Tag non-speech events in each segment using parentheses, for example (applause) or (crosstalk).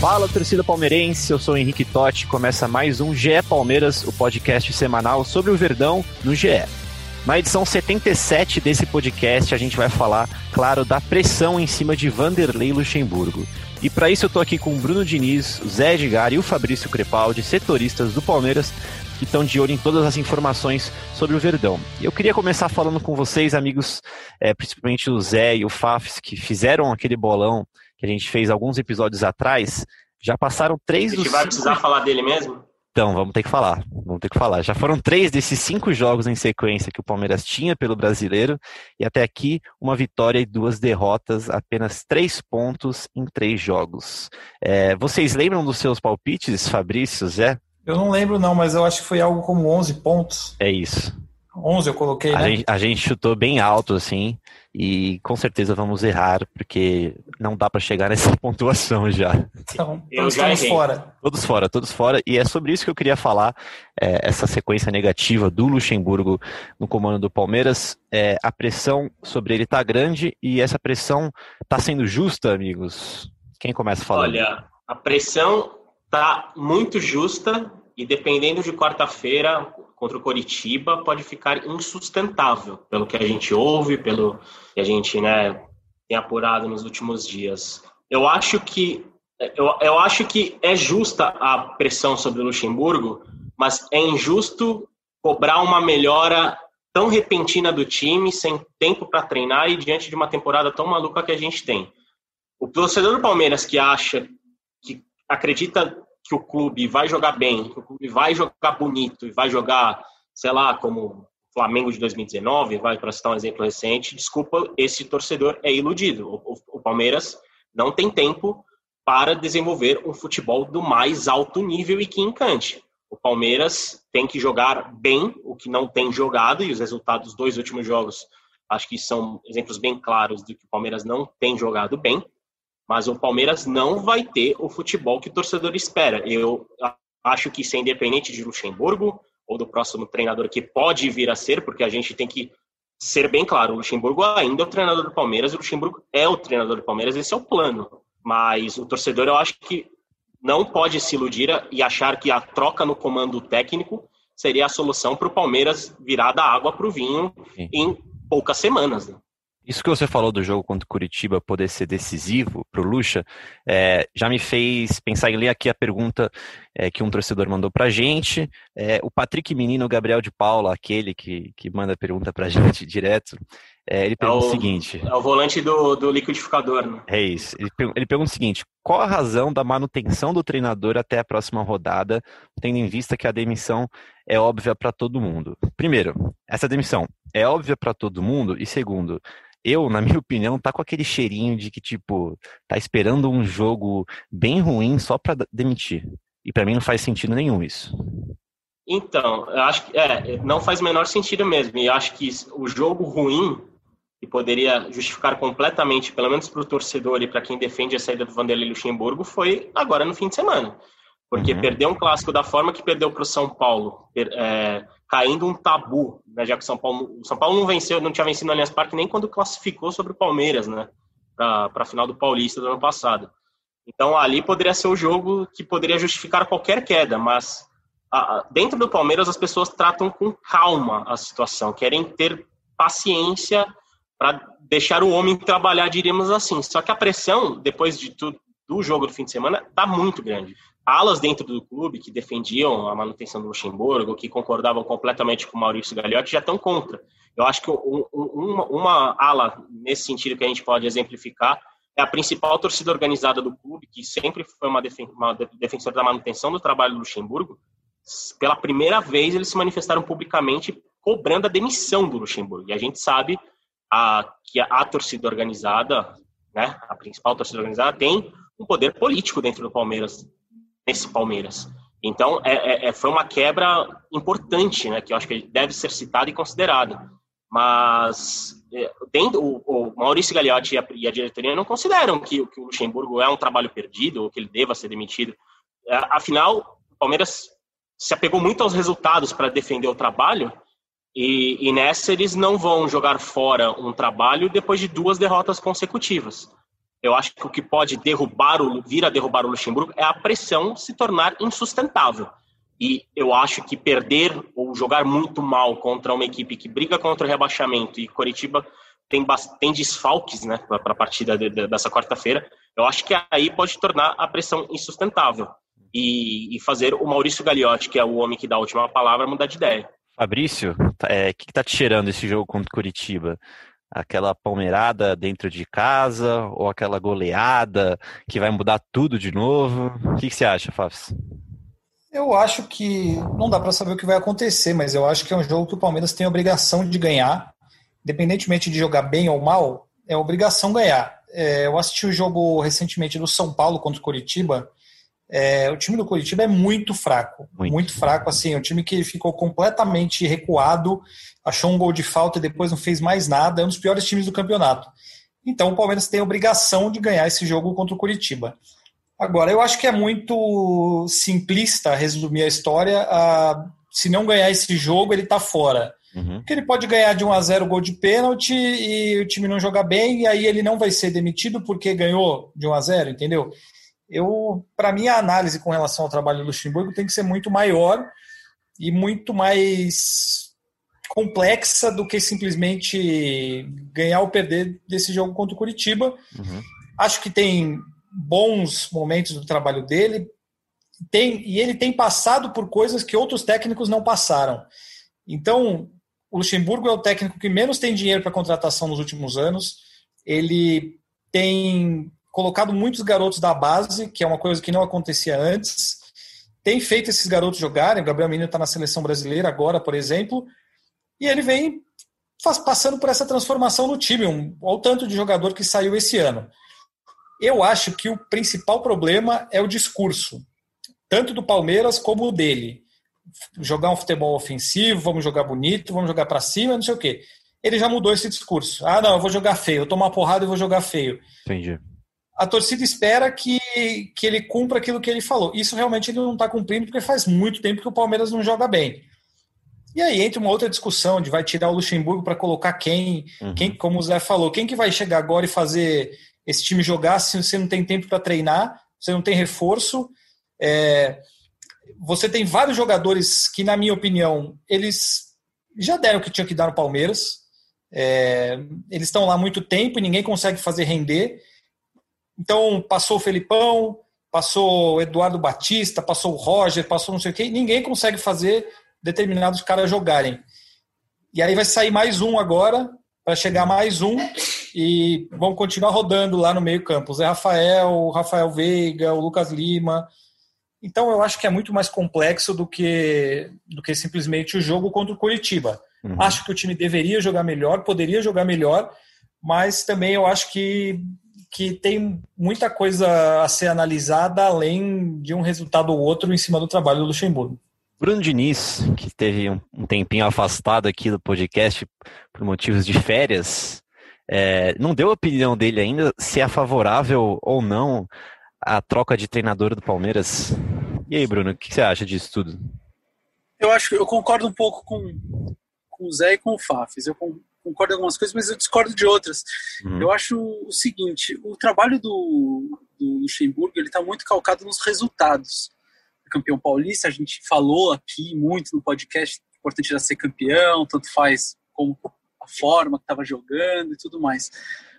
Fala, torcida palmeirense, eu sou o Henrique Totti. Começa mais um GE Palmeiras, o podcast semanal sobre o Verdão no GE. Na edição 77 desse podcast, a gente vai falar, claro, da pressão em cima de Vanderlei Luxemburgo. E para isso eu tô aqui com o Bruno Diniz, o Zé Edgar e o Fabrício Crepaldi, setoristas do Palmeiras, que estão de olho em todas as informações sobre o Verdão. Eu queria começar falando com vocês, amigos, é, principalmente o Zé e o Fafs, que fizeram aquele bolão que a gente fez alguns episódios atrás, já passaram três dos. A gente vai precisar cinco... falar dele mesmo? Então, vamos ter que falar. Vamos ter que falar. Já foram três desses cinco jogos em sequência que o Palmeiras tinha pelo brasileiro, e até aqui uma vitória e duas derrotas, apenas três pontos em três jogos. É, vocês lembram dos seus palpites, Fabrício, Zé? Eu não lembro, não, mas eu acho que foi algo como 11 pontos. É isso. 11 eu coloquei, a né? Gente, a gente chutou bem alto, assim, e com certeza vamos errar, porque não dá para chegar (laughs) nessa pontuação já. Então, todos estamos fora. Todos fora, todos fora. E é sobre isso que eu queria falar, é, essa sequência negativa do Luxemburgo no comando do Palmeiras. É, a pressão sobre ele tá grande e essa pressão tá sendo justa, amigos? Quem começa falando? Olha, a pressão tá muito justa e dependendo de quarta-feira, contra o Coritiba pode ficar insustentável, pelo que a gente ouve, pelo que a gente né, tem apurado nos últimos dias. Eu acho que eu, eu acho que é justa a pressão sobre o Luxemburgo, mas é injusto cobrar uma melhora tão repentina do time, sem tempo para treinar e diante de uma temporada tão maluca que a gente tem. O torcedor do Palmeiras que acha, que acredita que o clube vai jogar bem, que o clube vai jogar bonito e vai jogar, sei lá, como Flamengo de 2019, vai para citar um exemplo recente, desculpa, esse torcedor é iludido. O, o, o, Palmeiras não tem tempo para desenvolver um futebol do mais alto nível e que encante. O Palmeiras tem que jogar bem, o que não tem jogado, e os resultados dos dois últimos jogos acho que são exemplos bem claros de que o Palmeiras não tem jogado bem. Mas o Palmeiras não vai ter o futebol que o torcedor espera. Eu acho que isso é independente de Luxemburgo ou do próximo treinador que pode vir a ser, porque a gente tem que ser bem claro, o Luxemburgo ainda é o treinador do Palmeiras, o Luxemburgo é o treinador do Palmeiras, esse é o plano. Mas o torcedor, eu acho que não pode se iludir e achar que a troca no comando técnico seria a solução para o Palmeiras virar da água para o vinho Sim. em poucas semanas. Né? Isso que você falou do jogo contra o Curitiba poder ser decisivo para o Lucha, é, já me fez pensar em ler aqui a pergunta é, que um torcedor mandou para a gente. É, o Patrick Menino Gabriel de Paula, aquele que, que manda a pergunta para a (laughs) gente direto, é, ele pergunta é o, o, seguinte... É o volante do, do liquidificador, né? É isso. Ele, ele pergunta o seguinte, qual a razão da manutenção do treinador até a próxima rodada, tendo em vista que a demissão é óbvia para todo mundo? Primeiro, essa demissão é óbvia para todo mundo? E segundo eu, na minha (laughs) opinião, tá com aquele cheirinho de que, tipo, tá esperando um jogo bem ruim só para demitir. E para mim não faz sentido nenhum isso. Então, eu acho que é, não faz o menor sentido mesmo. E acho que o jogo ruim, que poderia justificar completamente, pelo menos para o torcedor e para quem defende a saída do Vanderlei Luxemburgo, foi agora no fim de semana. Porque uhum. perdeu um clássico da forma que perdeu para o São Paulo, é, caindo um tabu, né, já que o São Paulo, o São Paulo não venceu, não tinha vencido no Allianz Parque nem quando classificou sobre o Palmeiras, né, para a final do Paulista do ano passado. Então ali poderia ser o jogo que poderia justificar qualquer queda, mas a, dentro do Palmeiras as pessoas tratam com calma a situação, querem ter paciência para deixar o homem trabalhar, diríamos assim. Só que a pressão, depois de tudo, do jogo do fim de semana, está muito grande alas dentro do clube que defendiam a manutenção do Luxemburgo, que concordavam completamente com o Maurício Gagliotti, já estão contra. Eu acho que um, uma, uma ala, nesse sentido que a gente pode exemplificar, é a principal torcida organizada do clube, que sempre foi uma, defen uma defensora da manutenção do trabalho do Luxemburgo. Pela primeira vez, eles se manifestaram publicamente cobrando a demissão do Luxemburgo. E a gente sabe a, que a, a torcida organizada, né, a principal torcida organizada, tem um poder político dentro do Palmeiras nesse Palmeiras. Então, é, é, é, foi uma quebra importante, né, que eu acho que deve ser citada e considerada. Mas é, dentro, o, Maurício Gagliotti e a, e a, diretoria não consideram que, que, o Luxemburgo é um trabalho perdido ou que ele deva ser demitido. É, afinal, o Palmeiras se apegou muito aos resultados para defender o trabalho e, e, nessa eles não vão jogar fora um trabalho depois de duas derrotas consecutivas. Eu acho que o que pode derrubar o, vir a derrubar o Luxemburgo é a pressão se tornar insustentável. E eu acho que perder ou jogar muito mal contra uma equipe que briga contra o rebaixamento e Coritiba tem, tem desfalques né, para a partida de, de, dessa quarta-feira, eu acho que aí pode tornar a pressão insustentável e, e, fazer o Maurício Gagliotti, que é o homem que dá a última palavra, mudar de ideia. Fabrício, o é, que está te cheirando esse jogo contra Curitiba? Aquela palmeirada dentro de casa ou aquela goleada que vai mudar tudo de novo? O que, que você acha, Fafs? Eu acho que não dá para saber o que vai acontecer, mas eu acho que é um jogo que o Palmeiras tem a obrigação de ganhar, independentemente de jogar bem ou mal, é obrigação ganhar. É, eu assisti o jogo recentemente do São Paulo contra o Curitiba. É, o time do Curitiba é muito fraco, muito. muito fraco. Assim, é um time que ficou completamente recuado achou um gol de falta e depois não fez mais nada, é um dos piores times do campeonato. Então o Palmeiras tem a obrigação de ganhar esse jogo contra o Curitiba. Agora, eu acho que é muito simplista resumir a história. A, se não ganhar esse jogo, ele está fora. Uhum. Porque ele pode ganhar de 1 a 0 gol de pênalti e o time não jogar bem, e aí ele não vai ser demitido porque ganhou de 1 a 0 entendeu? Eu, para mim, a análise com relação ao trabalho do Luxemburgo tem que ser muito maior e muito mais complexa do que simplesmente ganhar ou perder desse jogo contra o Curitiba. Uhum. Acho que tem bons momentos do trabalho dele. Tem, e ele tem passado por coisas que outros técnicos não passaram. Então, o Luxemburgo é o técnico que menos tem dinheiro para contratação nos últimos anos. Ele tem colocado muitos garotos da base, que é uma coisa que não acontecia antes. Tem feito esses garotos jogarem. O Gabriel Menino está na seleção brasileira agora, por exemplo. E ele vem faz, passando por essa transformação no time, um, ao tanto de jogador que saiu esse ano. Eu acho que o principal problema é o discurso, tanto do Palmeiras como o dele. Jogar um futebol ofensivo, vamos jogar bonito, vamos jogar para cima, não sei o quê. Ele já mudou esse discurso. Ah, não, eu vou jogar feio, eu uma porrada e vou jogar feio. Entendi. A torcida espera que, que ele cumpra aquilo que ele falou. Isso realmente ele não está cumprindo, porque faz muito tempo que o Palmeiras não joga bem. E aí entra uma outra discussão de vai tirar o Luxemburgo para colocar quem, uhum. quem, como o Zé falou, quem que vai chegar agora e fazer esse time jogar se você não tem tempo para treinar, você não tem reforço. É, você tem vários jogadores que, na minha opinião, eles já deram o que tinha que dar no Palmeiras. É, eles estão lá há muito tempo e ninguém consegue fazer render. Então, passou o Felipão, passou o Eduardo Batista, passou o Roger, passou não sei o quê, ninguém consegue fazer determinados caras jogarem. E aí vai sair mais um agora, para chegar mais um, e vão continuar rodando lá no meio campo. O Zé Rafael, o Rafael Veiga, o Lucas Lima. Então eu acho que é muito mais complexo do que, do que simplesmente o jogo contra o Curitiba. Uhum. Acho que o time deveria jogar melhor, poderia jogar melhor, mas também eu acho que, que tem muita coisa a ser analisada além de um resultado ou outro em cima do trabalho do Luxemburgo. Bruno Diniz, que teve um, tempinho afastado aqui do podcast por motivos de férias, é, não deu a opinião dele ainda se é favorável ou não a troca de treinador do Palmeiras. E aí, Bruno, o que você acha disso tudo? Eu acho que eu concordo um pouco com, com o Zé e com o Fafis. Eu concordo em algumas coisas, mas eu discordo de outras. Uhum. Eu acho o seguinte: o trabalho do, do Luxemburgo ele está muito calcado nos resultados campeão paulista, a gente falou aqui muito no podcast, importante era ser campeão, tanto faz como a forma que estava jogando e tudo mais.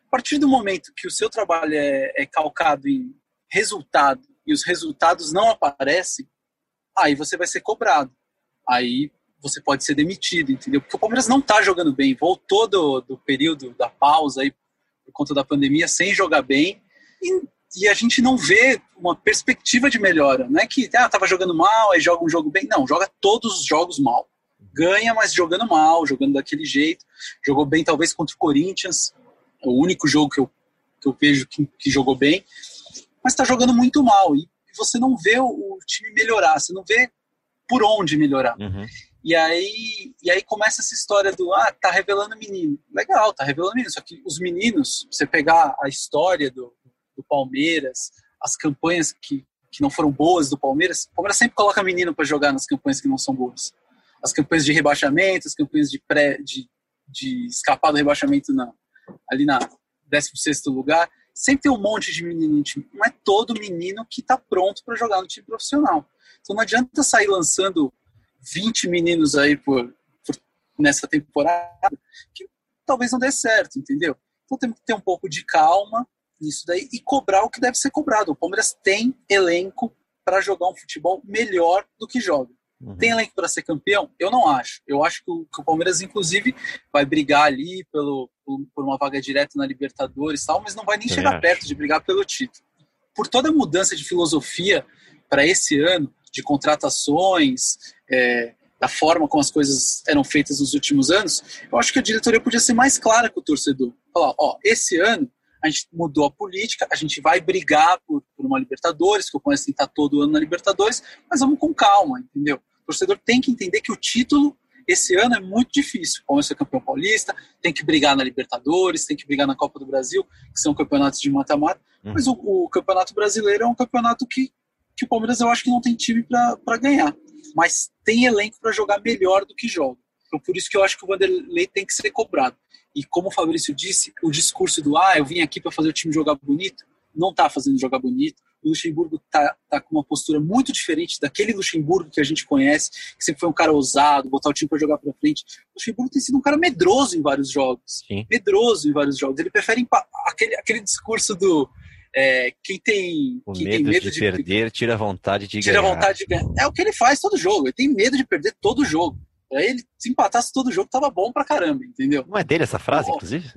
A partir do momento que o seu trabalho é, é calcado em resultado e os resultados não aparecem, aí você vai ser cobrado. Aí você pode ser demitido, entendeu? Porque o Palmeiras não está jogando bem, voltou do, do período da pausa aí por conta da pandemia sem jogar bem e e a gente não vê uma perspectiva de melhora. Não é que ah, tava jogando mal, aí joga um jogo bem. Não, joga todos os jogos mal. Ganha, mas jogando mal, jogando daquele jeito. Jogou bem, talvez, contra o Corinthians. É o único jogo que eu, que eu vejo que, que jogou bem. Mas está jogando muito mal. E você não vê o, o time melhorar, você não vê por onde melhorar. Uhum. E aí, e aí começa essa história do ah, tá revelando menino. Legal, tá revelando menino. Só que os meninos, você pegar a história do, do Palmeiras, as campanhas que, que não foram boas do Palmeiras, o Palmeiras sempre coloca menino para jogar nas campanhas que não são boas. As campanhas de rebaixamento, as campanhas de pré de, de escapar do rebaixamento na, ali na 16 lugar, sempre tem um monte de menino no time. Não é todo menino que está pronto para jogar no time profissional. Então não adianta sair lançando 20 meninos aí por, por, nessa temporada que talvez não dê certo, entendeu? Então temos que ter um pouco de calma nisso daí e cobrar o que deve ser cobrado. O Palmeiras tem elenco para jogar um futebol melhor do que joga. Uhum. Tem elenco para ser campeão? Eu não acho. Eu acho que o, que o, Palmeiras, inclusive, vai brigar ali pelo, por, por uma vaga direta na Libertadores tal, mas não vai nem Eu chegar acho. perto de brigar pelo título. Por toda a mudança de filosofia para esse ano, de contratações, é, da forma como as coisas eram feitas nos últimos anos, eu acho que a diretoria podia ser mais clara com o torcedor. Falar, ó, esse ano a gente mudou a política, a gente vai brigar por, por uma Libertadores, que eu conheço que estar todo ano na Libertadores, mas vamos com calma, entendeu? O torcedor tem que entender que o título esse ano é muito difícil. O Palmeiras é campeão paulista, tem que brigar na Libertadores, tem que brigar na Copa do Brasil, que são campeonatos de mata-mata. Uhum. Mas o, o, Campeonato Brasileiro é um campeonato que, que o Palmeiras eu acho que não tem time para ganhar. Mas tem elenco para jogar melhor do que joga. Então, por isso que eu acho que o Vanderlei tem que ser cobrado. E como o Fabrício disse, o discurso do ah, eu vim aqui para fazer o time jogar bonito, não está fazendo jogar bonito. O Luxemburgo está tá com uma postura muito diferente daquele Luxemburgo que a gente conhece, que sempre foi um cara ousado, botar o time para jogar para frente. O Luxemburgo tem sido um cara medroso em vários jogos. Sim. Medroso em vários jogos. Ele prefere aquele, aquele discurso do é, quem tem, o quem medo, tem medo de, de perder tira a vontade de tira ganhar. Vontade de ganhar. É o que ele faz todo jogo. Ele tem medo de perder todo jogo. Aí ele, se empatasse todo jogo, tava bom pra caramba, entendeu? Não é dele essa frase, inclusive?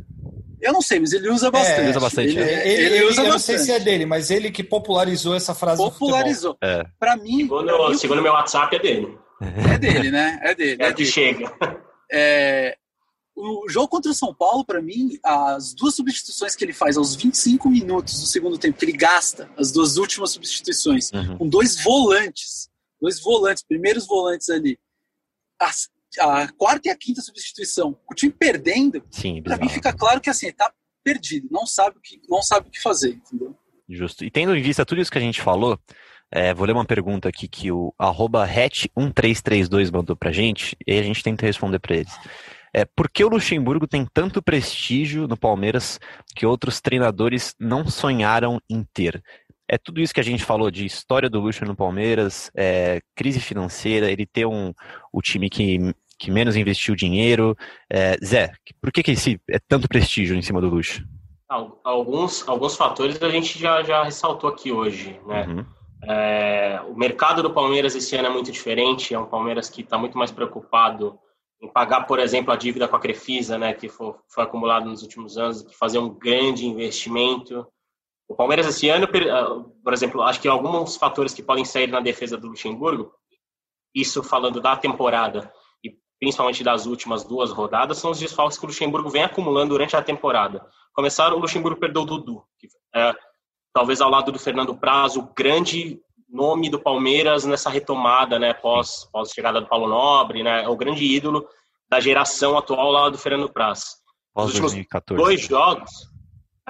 Eu não sei, mas ele usa bastante. É, ele usa bastante. Ele, é. ele, ele, usa eu bastante. não sei se é dele, mas ele que popularizou essa frase Popularizou. É. Pra mim... Segundo, pra mim, segundo meu WhatsApp, é dele. É dele, né? É dele. É, é que chega. É, o jogo contra o São Paulo, para mim, as duas substituições que ele faz aos 25 minutos do segundo tempo, que ele gasta as duas últimas substituições, uhum. com dois volantes, dois volantes, primeiros volantes ali, as, a quarta e a quinta substituição, o time perdendo, para mim fica claro que assim, está perdido, não sabe o que, não sabe o que fazer, entendeu? Justo. E tendo em vista tudo isso que a gente falou, é, vou ler uma pergunta aqui que o arroba hat1332 mandou pra gente, e a gente tenta responder para eles. É, por que o Luxemburgo tem tanto prestígio no Palmeiras que outros treinadores não sonharam em ter? É tudo isso que a gente falou de história do Luxo no Palmeiras, é, crise financeira, ele ter um, o time que, que menos investiu dinheiro. É, Zé, por que, que esse, é tanto prestígio em cima do Luxo? Alguns, alguns fatores a gente já, já ressaltou aqui hoje, né? Uhum. É, o mercado do Palmeiras esse ano é muito diferente, é um Palmeiras que está muito mais preocupado em pagar, por exemplo, a dívida com a Crefisa, né, que foi, foi acumulado nos últimos anos, que fazer um grande investimento. O Palmeiras esse ano, ah, por exemplo, acho que alguns fatores que podem sair na defesa do Luxemburgo, isso falando da temporada e principalmente das últimas duas rodadas, são os desfalques que o Luxemburgo vem acumulando durante a temporada. Começaram, o Luxemburgo perdeu o Dudu, que é, talvez ao lado do Fernando Prazo, o grande nome do Palmeiras nessa retomada, né, pós, pós chegada do Paulo Nobre, né, é o grande ídolo da geração atual lá do Fernando Praz. Nos últimos 2014. dois jogos,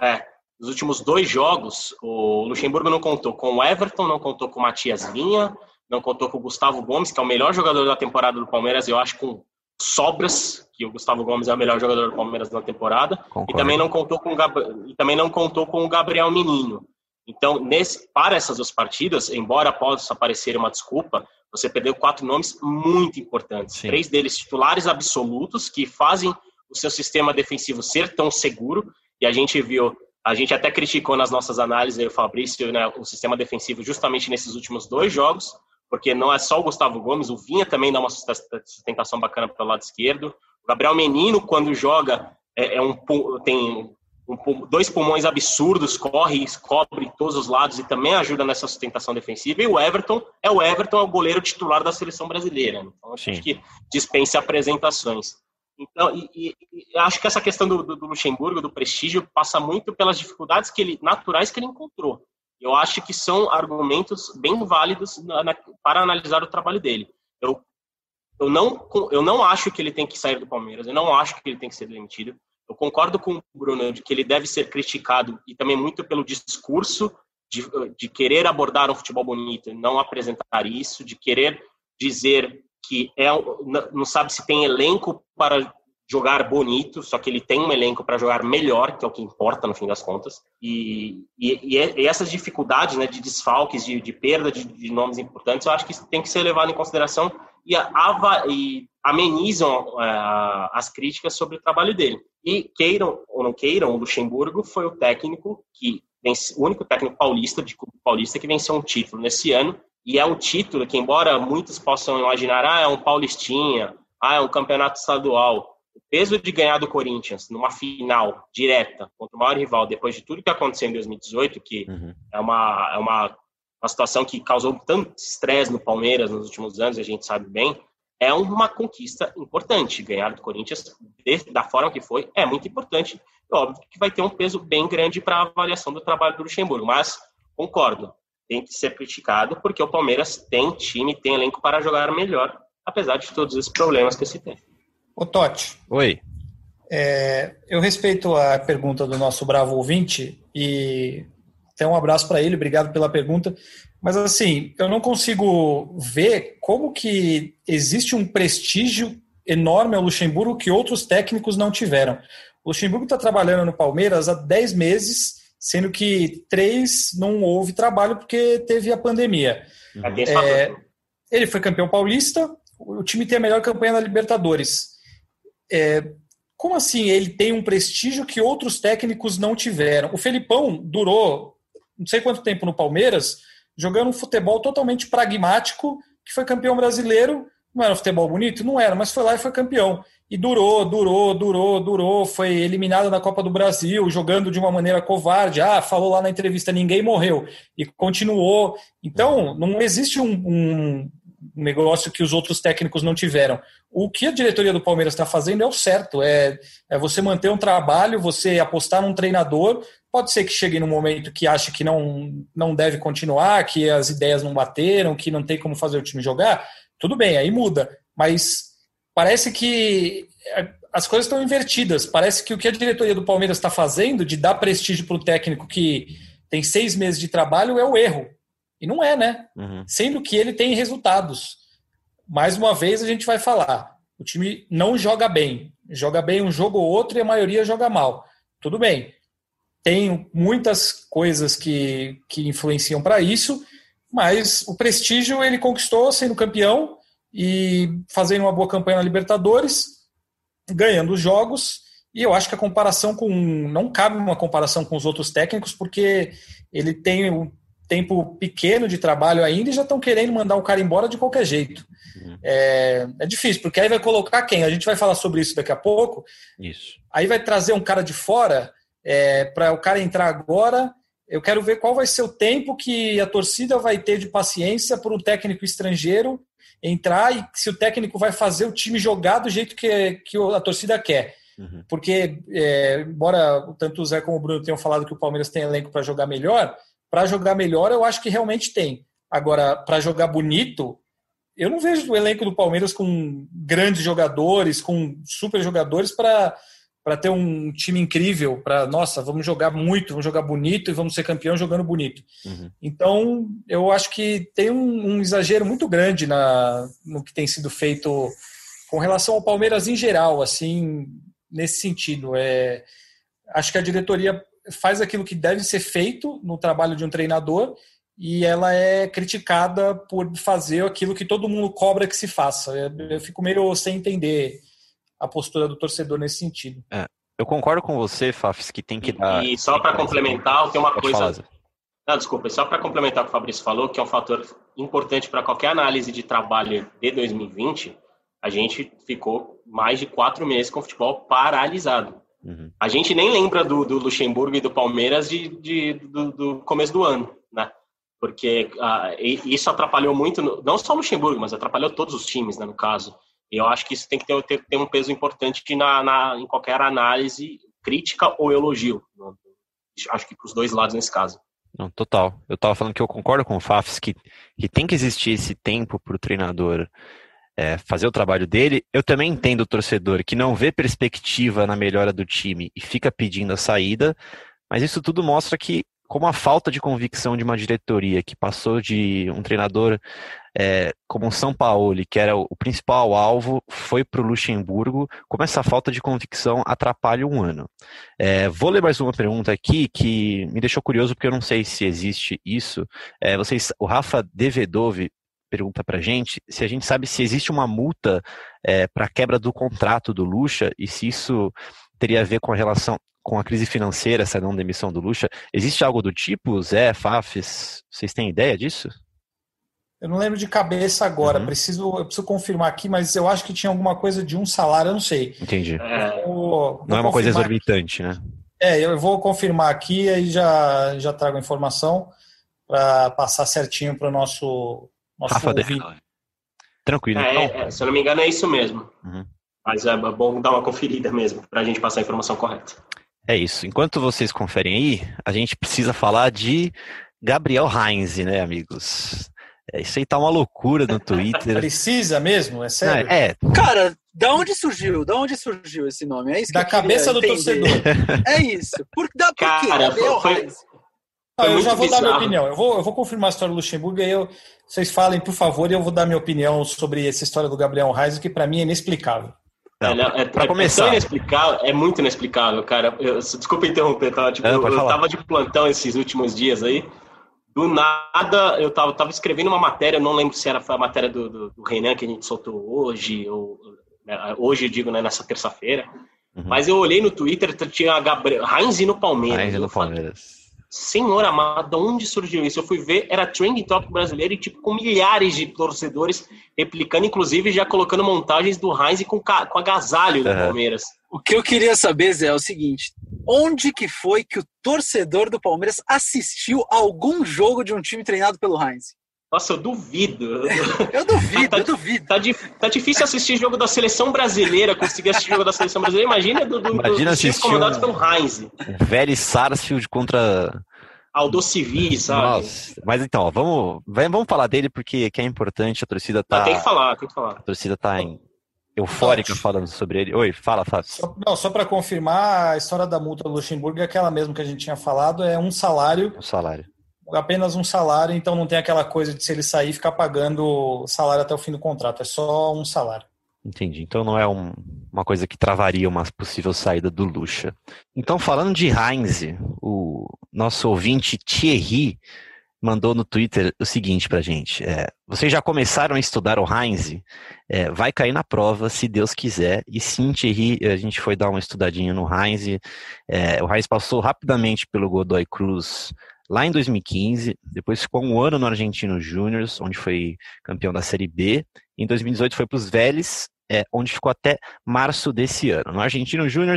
é, nos últimos dois jogos, o Luxemburgo não contou com o Everton, não contou com o Matias Vinha, não contou com o Gustavo Gomes, que é o melhor jogador da temporada do Palmeiras, eu acho com sobras, que o Gustavo Gomes é o melhor jogador do Palmeiras na temporada, Concordo. e também não contou com o e também não contou com o Gabriel Menino. Então, nesse, para essas duas partidas, embora possa parecer uma desculpa, você perdeu quatro nomes muito importantes. Sim. Três deles titulares absolutos, que fazem o seu sistema defensivo ser tão seguro. E a gente viu, a gente até criticou nas nossas análises, o Fabrício, né, o sistema defensivo justamente nesses últimos dois jogos, porque não é só o Gustavo Gomes, o Vinha também dá uma sustentação bacana pelo lado esquerdo. O Gabriel Menino, quando joga, é, é um, tem um, dois pulmões absurdos, corre, cobre todos os lados e também ajuda nessa sustentação defensiva. E o Everton é o Everton, é o goleiro titular da seleção brasileira. Então, acho que dispensa apresentações. Então, e, e, e acho que essa questão do, do, do, Luxemburgo, do prestígio, passa muito pelas dificuldades que ele, naturais que ele encontrou. eu acho que são argumentos bem válidos na, na, para analisar o trabalho dele. Eu, eu, não, eu não acho que ele tem que sair do Palmeiras, eu não acho que ele tem que ser demitido. Eu concordo com o Bruno de que ele deve ser criticado e também muito pelo discurso de, de querer abordar um futebol bonito e não apresentar isso, de querer dizer que é, não sabe se tem elenco para jogar bonito, só que ele tem um elenco para jogar melhor, que é o que importa no fim das contas. E, e, e essas dificuldades né, de desfalques, de, de perda de, de, nomes importantes, eu acho que tem que ser levado em consideração e, ava, e amenizam uh, as críticas sobre o trabalho dele. E queiram ou não queiram, o Luxemburgo foi o técnico que vence, o único técnico paulista de clube paulista que venceu um título nesse ano. E é um título que, embora muitos possam imaginar, ah, é um paulistinha, ah, é um campeonato estadual o peso de ganhar do Corinthians numa final direta contra o maior rival, depois de tudo que aconteceu em 2018, que uhum. é, uma, é uma, uma situação que causou tanto estresse no Palmeiras nos últimos anos, a gente sabe bem, é uma conquista importante. Ganhar do Corinthians da forma que foi é muito importante. É óbvio que vai ter um peso bem grande para a avaliação do trabalho do Luxemburgo, mas concordo, tem que ser criticado porque o Palmeiras tem time, tem elenco para jogar melhor, apesar de todos esses problemas que se tem. Ô, Totti. Oi. É, eu respeito a pergunta do nosso bravo ouvinte e até um abraço para ele, obrigado pela pergunta. Mas assim, eu não consigo ver como que existe um prestígio enorme ao Luxemburgo que outros técnicos não tiveram. O Luxemburgo está trabalhando no Palmeiras há 10 meses, sendo que três não houve trabalho porque teve a pandemia. Uhum. É, ele foi campeão paulista, o time tem a melhor campanha na Libertadores. É, como assim ele tem um prestígio que outros técnicos não tiveram? O Felipão durou não sei quanto tempo no Palmeiras, jogando um futebol totalmente pragmático, que foi campeão brasileiro. Não era um futebol bonito? Não era, mas foi lá e foi campeão. E durou, durou, durou, durou. Foi eliminado da Copa do Brasil, jogando de uma maneira covarde. Ah, falou lá na entrevista, ninguém morreu. E continuou. Então, não existe um, um um negócio que os outros técnicos não tiveram. O que a diretoria do Palmeiras está fazendo é o certo, é, é você manter um trabalho, você apostar num treinador. Pode ser que chegue num momento que ache que não, não deve continuar, que as ideias não bateram, que não tem como fazer o time jogar. Tudo bem, aí muda. Mas parece que é, as coisas estão invertidas. Parece que o que a diretoria do Palmeiras está fazendo, de dar prestígio para o técnico que tem seis meses de trabalho, é o erro. E não é, né? Uhum. Sendo que ele tem resultados. Mais uma vez a gente vai falar: o time não joga bem. Joga bem um jogo ou outro e a maioria joga mal. Tudo bem. Tem muitas coisas que, que influenciam para isso, mas o prestígio ele conquistou sendo campeão e fazendo uma boa campanha na Libertadores, ganhando os jogos. E eu acho que a comparação com. Não cabe uma comparação com os outros técnicos, porque ele tem tempo pequeno de trabalho ainda e já estão querendo mandar o cara embora de qualquer jeito. Uhum. É, é, difícil, porque aí vai colocar quem? A gente vai falar sobre isso daqui a pouco. Isso. Aí vai trazer um cara de fora é, para o cara entrar agora. Eu quero ver qual vai ser o tempo que a torcida vai ter de paciência para um técnico estrangeiro entrar e se o técnico vai fazer o time jogar do jeito que, que a torcida quer. Uhum. Porque, é, embora tanto o Zé como o Bruno tenham falado que o Palmeiras tem elenco para jogar melhor, para jogar melhor, eu acho que realmente tem. Agora, para jogar bonito, eu não vejo o elenco do Palmeiras com grandes jogadores, com super jogadores para para ter um time incrível, para nossa, vamos jogar muito, vamos jogar bonito e vamos ser campeão jogando bonito. Uhum. Então, eu acho que tem um, um, exagero muito grande na, no que tem sido feito com relação ao Palmeiras em geral, assim, nesse sentido. É, acho que a diretoria faz aquilo que deve ser feito no trabalho de um treinador e ela é criticada por fazer aquilo que todo mundo cobra que se faça. Eu fico meio sem entender a postura do torcedor nesse sentido. É, eu concordo com você, Fafs, que tem que dar. E só para complementar, tem uma coisa. Falar. Não, desculpa, só para complementar o que o Fabrício falou, que é um fator importante para qualquer análise de trabalho de 2020, a gente ficou mais de quatro meses com o futebol paralisado. Uhum. A gente nem lembra do, do Luxemburgo e do Palmeiras de, de do, do, começo do ano, né? Porque uh, isso atrapalhou muito, não só o Luxemburgo, mas atrapalhou todos os times, né, no caso. E eu acho que isso tem que ter, ter, ter um peso importante na, na, em qualquer análise crítica ou elogio. Né? Acho que para os dois lados nesse caso. Não, total. Eu estava falando que eu concordo com o Fafs que, que tem que existir esse tempo para o treinador é, fazer o trabalho dele. Eu também entendo o torcedor que não vê perspectiva na melhora do time e fica pedindo a saída, mas isso tudo mostra que, como a falta de convicção de uma diretoria que passou de um treinador é, como o São Paulo, que era o principal alvo, foi para o Luxemburgo, como essa falta de convicção atrapalha um ano. É, vou ler mais uma pergunta aqui que me deixou curioso, porque eu não sei se existe isso. É, vocês, o Rafa Devedove pergunta para gente se a gente sabe se existe uma multa é, para quebra do contrato do Lucha e se isso teria a ver com a relação com a crise financeira, essa não demissão do Lucha. Existe algo do tipo, Zé, Fafes? Vocês têm ideia disso? Eu não lembro de cabeça agora, uhum. preciso, eu preciso confirmar aqui, mas eu acho que tinha alguma coisa de um salário, eu não sei. Entendi. É, vou não é uma coisa exorbitante, né? É, eu vou confirmar aqui e já, já trago a informação para passar certinho para o nosso nosso Rafa Tranquilo. É, então. é, se eu não me engano, é isso mesmo. Uhum. Mas é bom dar uma conferida mesmo, para a gente passar a informação correta. É isso. Enquanto vocês conferem aí, a gente precisa falar de Gabriel Heinz, né, amigos? É, isso aí tá uma loucura no Twitter. (laughs) Precisa mesmo? É sério? É. Cara, da onde surgiu? Da onde surgiu esse nome? É isso da cabeça do torcedor. (laughs) É isso. Por, da, por quê? Gabriel foi, Heinz. Não, eu já vou bizarro. dar minha opinião. Eu vou, eu vou confirmar a história do Luxemburgo e aí eu, vocês falem, por favor, e eu vou dar minha opinião sobre essa história do Gabriel Reis, que para mim é inexplicável. Não, é, é, pra começar. É, inexplicável, é muito inexplicável, cara. Eu, desculpa interromper, tá? tipo, eu, eu tava de plantão esses últimos dias aí. Do nada, eu tava, tava escrevendo uma matéria, não lembro se era a matéria do, do, do Renan que a gente soltou hoje, ou né, hoje eu digo, né, nessa terça-feira. Uhum. Mas eu olhei no Twitter, tinha Gabriel Heinz no Palmeiras. Heinz no Palmeiras. Senhor amado, onde surgiu isso? Eu fui ver, era trending top brasileiro e tipo com milhares de torcedores replicando, inclusive já colocando montagens do Heinz com, com agasalho do uhum. Palmeiras. O que eu queria saber, Zé, é o seguinte: onde que foi que o torcedor do Palmeiras assistiu a algum jogo de um time treinado pelo Heinz? Nossa, eu duvido. (laughs) Eu duvido, tá, eu duvido. Tá, tá, difícil assistir jogo da seleção brasileira, conseguir assistir jogo da seleção brasileira. Imagina do, do, Imagina do comandados um, pelo Heinz. Velho Sarsfield contra. Aldo Civi, sabe? Nossa. Mas então, ó, vamos, vamos falar dele porque que é importante, a torcida tá. Ah, tem que falar, tem que falar. A torcida tá em eufórica falando sobre ele. Oi, fala, Fábio. Só, não, só para confirmar, a história da multa do Luxemburgo é aquela mesmo que a gente tinha falado, é um salário. Um salário apenas um salário, então não tem aquela coisa de se ele sair ficar pagando salário até o fim do contrato, é só um salário. Entendi. Então não é um, uma coisa que travaria uma possível saída do Lucha. Então, falando de Heinz, o nosso ouvinte Thierry mandou no Twitter o seguinte pra gente: é, vocês já começaram a estudar o Heinz? É, vai cair na prova, se Deus quiser. E sim, Thierry, a gente foi dar uma estudadinha no Heinz. É, o Heinz passou rapidamente pelo Godoy Cruz lá em 2015, depois ficou um ano no Argentino Júnior, onde foi campeão da Série B. Em 2018 foi para os Vélez, é, onde ficou até março desse ano. No Argentino Júnior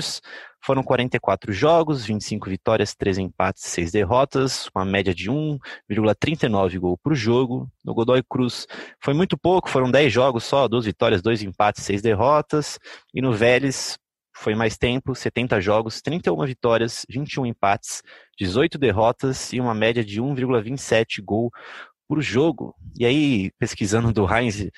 foram 44 jogos, 25 vitórias, 3 empates, 6 derrotas, uma média de 1,39 gol por jogo. No Godoy Cruz foi muito pouco, foram 10 jogos só, 2 vitórias, 2 empates, 6 derrotas. E no Vélez foi mais tempo, 70 jogos, 31 vitórias, 21 empates, 18 derrotas e uma média de 1,27 gol por jogo. E aí, pesquisando do Heinz,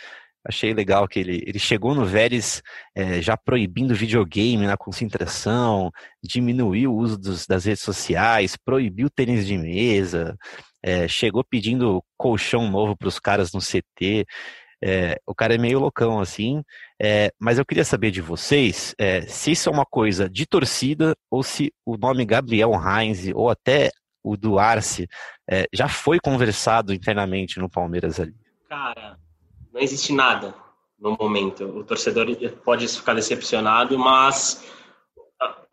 achei legal que ele, ele chegou no Vélez é, já proibindo videogame na concentração, diminuiu o uso dos, das redes sociais, proibiu tênis de mesa, é, chegou pedindo colchão novo para os caras no CT. É, o cara é meio loucão assim, é, mas eu queria saber de vocês é, se isso é uma coisa de torcida ou se o nome Gabriel Heinz ou até o do Arce é, já foi conversado internamente no Palmeiras ali. Cara, não existe nada no momento. O torcedor pode ficar decepcionado, mas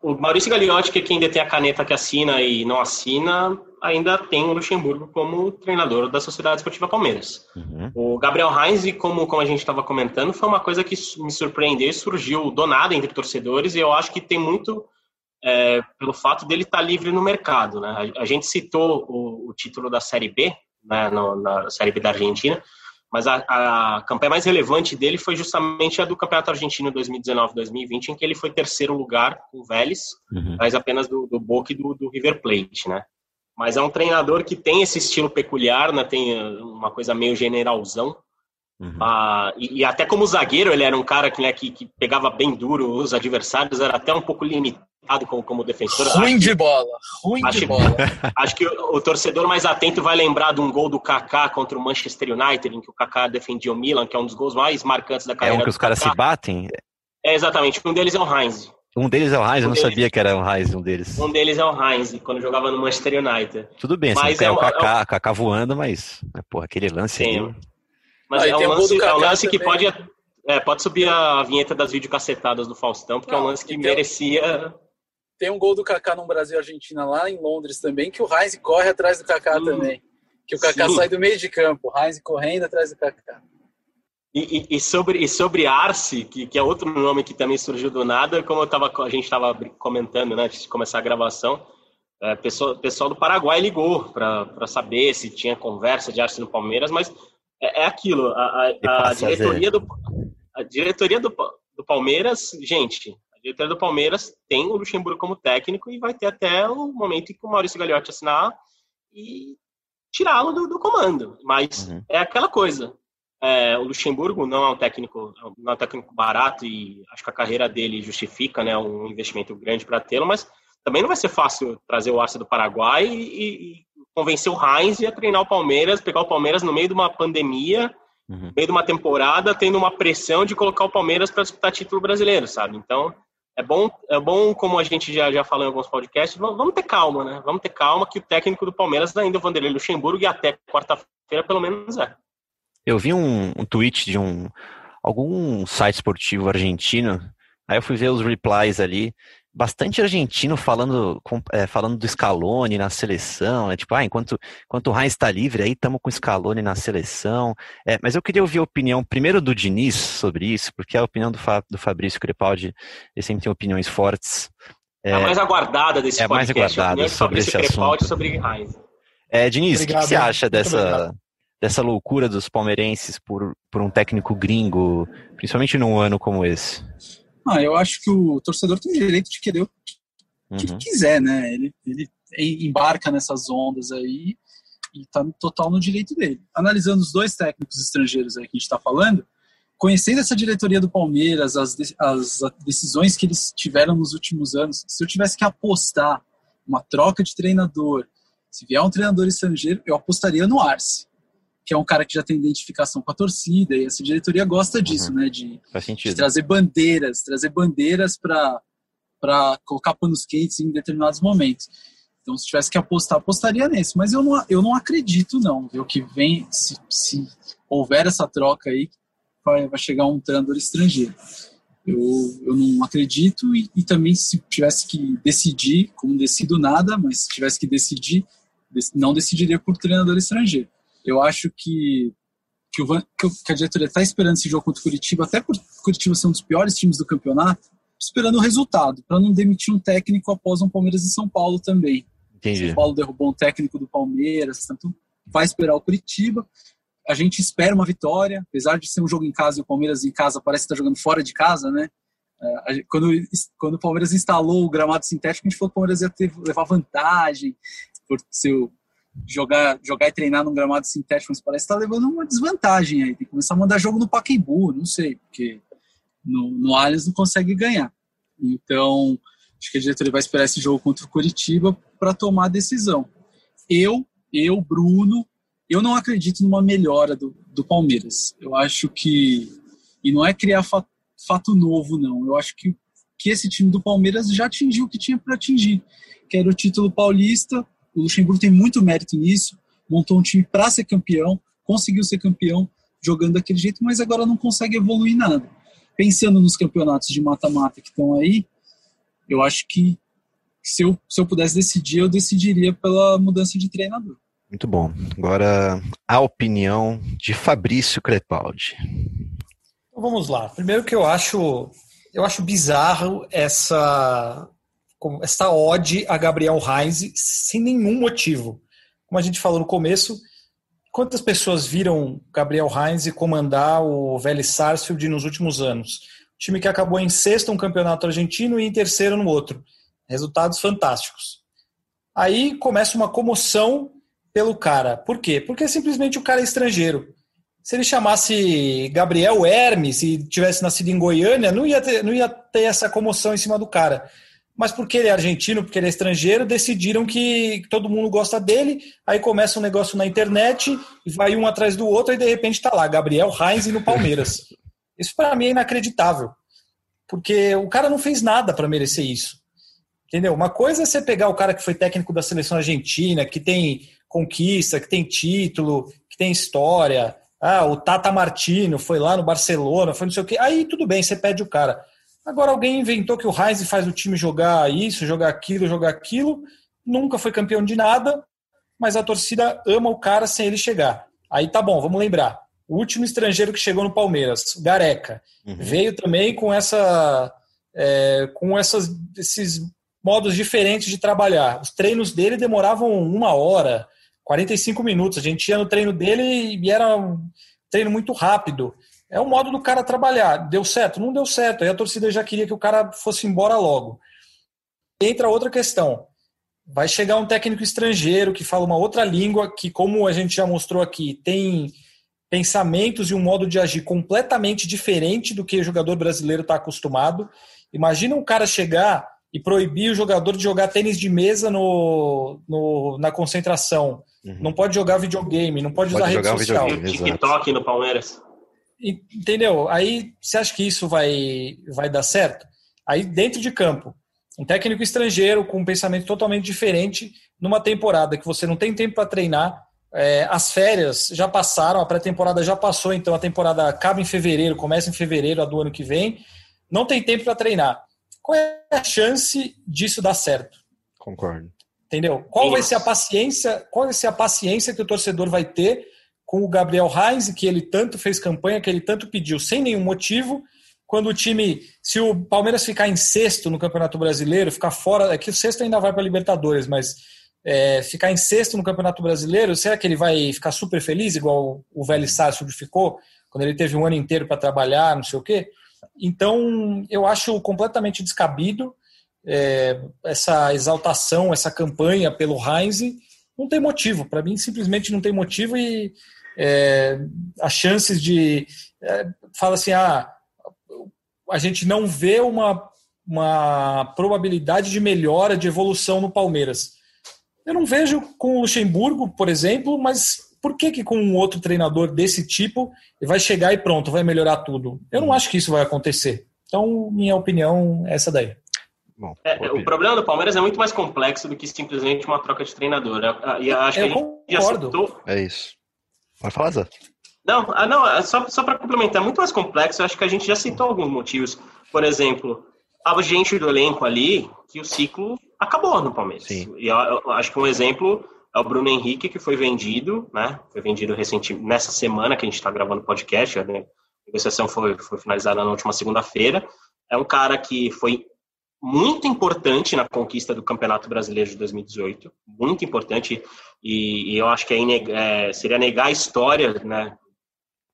o Maurício Gagliotti, que é quem detém a caneta que assina e não assina, ainda tem o Luxemburgo como treinador da Sociedade Esportiva Palmeiras. Uhum. O Gabriel Heinz, como, como a gente estava comentando, foi uma coisa que me surpreendeu, surgiu do nada entre torcedores, e eu acho que tem muito é, pelo fato dele estar tá livre no mercado. Né? A, a gente citou o, o, título da Série B, né, no, na Série B da Argentina, mas a, a, campanha mais relevante dele foi justamente a do Campeonato Argentino 2019-2020, em que ele foi terceiro lugar com o Vélez, uhum. mas apenas do, do Boca e do, do River Plate, né? Mas é um treinador que tem esse estilo peculiar, né? Tem uma coisa meio generalzão. Uhum. Ah, e, e, até como zagueiro, ele era um cara que, né, que, que, pegava bem duro os adversários, era até um pouco limitado como, como defensor. Ruim de bola, ruim acho, de bola. (laughs) acho que o, o, torcedor mais atento vai lembrar de um gol do Kaká contra o Manchester United, em que o Kaká defendia o Milan, que é um dos gols mais marcantes da carreira. É um que os caras se batem? É, exatamente. Um deles é o Heinz. Um deles é o Heinz, um eu não deles, sabia que era o Heinz, um deles. Um deles é o Heinz, quando jogava no Manchester United. Tudo bem, mas é, é o Kaká, é Kaká voando, mas, porra, aquele lance Sim. aí... Mas ah, é, um lance, é um lance que pode, é, pode subir a vinheta das videocacetadas do Faustão, porque não, é um lance que merecia... Tem um gol do Kaká no Brasil Argentina lá em Londres também, que o Heinz corre atrás do Kaká hum, também. Que o Kaká sim. sai do meio de campo, o Heinz correndo atrás do Kaká. E, e, sobre, e sobre Arce, que, que é outro nome que também surgiu do nada, como eu tava, a gente estava comentando né, antes de começar a gravação, é, pessoal, pessoal do Paraguai ligou para saber se tinha conversa de Arce no Palmeiras, mas é, é aquilo, a, a, a diretoria, do, a diretoria do, do Palmeiras, gente, a diretoria do Palmeiras tem o Luxemburgo como técnico e vai ter até o momento em que o Maurício Gagliotti assinar e tirá-lo do, do, comando. Mas uhum. é aquela coisa, é, o Luxemburgo não é um técnico, não é um técnico barato e acho que a carreira dele justifica, né, um investimento grande para tê-lo, mas também não vai ser fácil trazer o Arce do Paraguai e, e, convencer o Heinz a treinar o Palmeiras, pegar o Palmeiras no meio de uma pandemia, uhum. no meio de uma temporada, tendo uma pressão de colocar o Palmeiras para disputar título brasileiro, sabe? Então, é bom, é bom como a gente já, já falou em alguns podcasts, vamos, vamos ter calma, né? Vamos ter calma que o técnico do Palmeiras ainda é o Vanderlei Luxemburgo e até quarta-feira pelo menos é. Eu vi um, um tweet de um algum site esportivo argentino, aí eu fui ver os replies ali, bastante argentino falando, é, falando do Scaloni na seleção, é tipo, ah, enquanto, enquanto o Heinz está livre, aí estamos com o Scaloni na seleção. É, mas eu queria ouvir a opinião primeiro do Diniz sobre isso, porque a opinião do, Fa, do Fabrício Crepaldi, ele sempre tem opiniões fortes. É, a mais aguardada desse é podcast. É mais aguardada sobre esse Crepaldi assunto. sobre Heinz. É, Diniz, o que, que, você acha dessa dessa loucura dos palmeirenses por, por um técnico gringo, principalmente num ano como esse? Ah, eu acho que o torcedor tem o direito de querer o que uhum. quiser, né? Ele, ele embarca nessas ondas aí e está total no direito dele. Analisando os dois técnicos estrangeiros aí que a gente está falando, conhecendo essa diretoria do Palmeiras, as, as decisões que eles tiveram nos últimos anos, se eu tivesse que apostar uma troca de treinador, se vier um treinador estrangeiro, eu apostaria no Arce que é um cara que já tem identificação com a torcida, e essa diretoria gosta disso, uhum. né? De, de, trazer bandeiras, trazer bandeiras para colocar panos quentes em determinados momentos. Então, se tivesse que apostar, apostaria nesse. Mas eu não, eu não acredito, não. O que vem, se, se houver essa troca aí, vai, vai chegar um treinador estrangeiro. Eu, eu não acredito e, e, também se tivesse que decidir, como decido nada, mas se tivesse que decidir, não decidiria por treinador estrangeiro. Eu acho que, que, o, que a diretoria está esperando esse jogo contra o Curitiba, até por Curitiba ser um dos piores times do campeonato, esperando o resultado, para não demitir um técnico após um Palmeiras e São Paulo também. Entendi. São Paulo derrubou um técnico do Palmeiras, tanto vai esperar o Curitiba. A gente espera uma vitória, apesar de ser um jogo em casa e o Palmeiras em casa parece estar tá jogando fora de casa, né? É, quando, quando o Palmeiras instalou o gramado sintético, a gente falou que o Palmeiras ia ter, levar vantagem por ser o jogar, jogar e treinar num gramado sintético, mas parece que tá levando uma desvantagem aí. Tem que começar a mandar jogo no Pacaembu, não sei, porque no, no Allianz não consegue ganhar. Então, acho que a diretoria vai esperar esse jogo contra o Curitiba para tomar a decisão. Eu, eu, Bruno, eu não acredito numa melhora do, do Palmeiras. Eu acho que. E não é criar fato, fato novo, não. Eu acho que, que esse time do Palmeiras já atingiu o que tinha para atingir, que era o título paulista, o Luxemburgo tem muito mérito nisso, montou um time para ser campeão, conseguiu ser campeão jogando daquele jeito, mas agora não consegue evoluir nada. Pensando nos campeonatos de mata-mata que estão aí, eu acho que se eu, se eu pudesse decidir, eu decidiria pela mudança de treinador. Muito bom. Agora, a opinião de Fabrício Crepaldi. Então, vamos lá. Primeiro que eu acho, eu acho bizarro essa essa ode a Gabriel Heinz sem nenhum motivo. Como a gente falou no começo, quantas pessoas viram Gabriel Heinz comandar o Vélez Sarsfield nos últimos anos? Time que acabou em sexto um campeonato argentino e em terceiro no outro. Resultados fantásticos. Aí começa uma comoção pelo cara. Por quê? Porque simplesmente o cara é estrangeiro. Se ele chamasse Gabriel Hermes e tivesse nascido em Goiânia, não ia ter, não ia ter essa comoção em cima do cara mas porque ele é argentino, porque ele é estrangeiro, decidiram que todo mundo gosta dele, aí começa um negócio na internet, e vai um atrás do outro, e de repente está lá, Gabriel Heinz no Palmeiras. (laughs) Isso para mim é inacreditável, porque o cara não fez nada para merecer isso. Entendeu? Uma coisa é você pegar o cara que foi técnico da seleção argentina, que tem conquista, que tem título, que tem história. Ah, o Tata Martino foi lá no Barcelona, foi não sei o quê. Aí tudo bem, você pede o cara. Agora alguém inventou que o Heinz faz o time jogar isso, jogar aquilo, jogar aquilo. Nunca foi campeão de nada, mas a torcida ama o cara sem ele chegar. Aí tá bom, vamos lembrar. O último estrangeiro que chegou no Palmeiras, Gareca, uhum. veio também com essa, é, com essas, esses modos diferentes de trabalhar. Os treinos dele demoravam uma hora, 45 minutos. A gente ia no treino dele e era um treino muito rápido. É o modo do cara trabalhar. Deu certo? Não deu certo. Aí a torcida já queria que o cara fosse embora logo. Entra outra questão. Vai chegar um técnico estrangeiro que fala uma outra língua, que, como a gente já mostrou aqui, tem pensamentos e um modo de agir completamente diferente do que o jogador brasileiro está acostumado. Imagina um cara chegar e proibir o jogador de jogar tênis de mesa no, no na concentração. Uhum. Não pode jogar videogame, não pode, pode usar rede social. TikTok no Palmeiras. Entendeu? Aí você acha que isso vai, vai dar certo? Aí dentro de campo, um técnico estrangeiro com um pensamento totalmente diferente numa temporada que você não tem tempo para treinar, é, as férias já passaram, a pré-temporada já passou, então a temporada acaba em fevereiro, começa em fevereiro do ano que vem, não tem tempo para treinar. Qual é a chance disso dar certo? Concordo. Entendeu? Qual vai ser a paciência? Qual vai ser a paciência que o torcedor vai ter com o Gabriel Reis, que ele tanto fez campanha, que ele tanto pediu sem nenhum motivo. Quando o time, se o Palmeiras ficar em sexto no Campeonato Brasileiro, ficar fora, é que o sexto ainda vai para Libertadores, mas é, ficar em sexto no Campeonato Brasileiro, será que ele vai ficar super feliz, igual o velho Sácio ficou, quando ele teve um ano inteiro para trabalhar, não sei o quê? Então, eu acho completamente descabido é, essa exaltação, essa campanha pelo Heinz. Não tem motivo, para mim simplesmente não tem motivo e é, as chances de. É, fala assim, ah, a gente não vê uma, uma probabilidade de melhora, de evolução no Palmeiras. Eu não vejo com o Luxemburgo, por exemplo, mas por que, que com um outro treinador desse tipo vai chegar e pronto, vai melhorar tudo? Eu não acho que isso vai acontecer. Então, minha opinião é essa daí. Bom, é, o problema do Palmeiras é muito mais complexo do que simplesmente uma troca de treinador. E acho eu que a gente já citou... É isso. Pode falar, Zé. Não, ah, não é só, só para complementar, é muito mais complexo. Eu acho que a gente já citou alguns motivos. Por exemplo, a gente do elenco ali que o ciclo acabou no Palmeiras. Sim. E eu, eu acho que um exemplo é o Bruno Henrique, que foi vendido, né? Foi vendido recentemente, nessa semana que a gente está gravando o podcast. Né? A negociação foi, foi finalizada na última segunda-feira. É um cara que foi muito importante na conquista do Campeonato Brasileiro de 2018, muito importante, e, e eu acho que é, é, seria negar a história, né,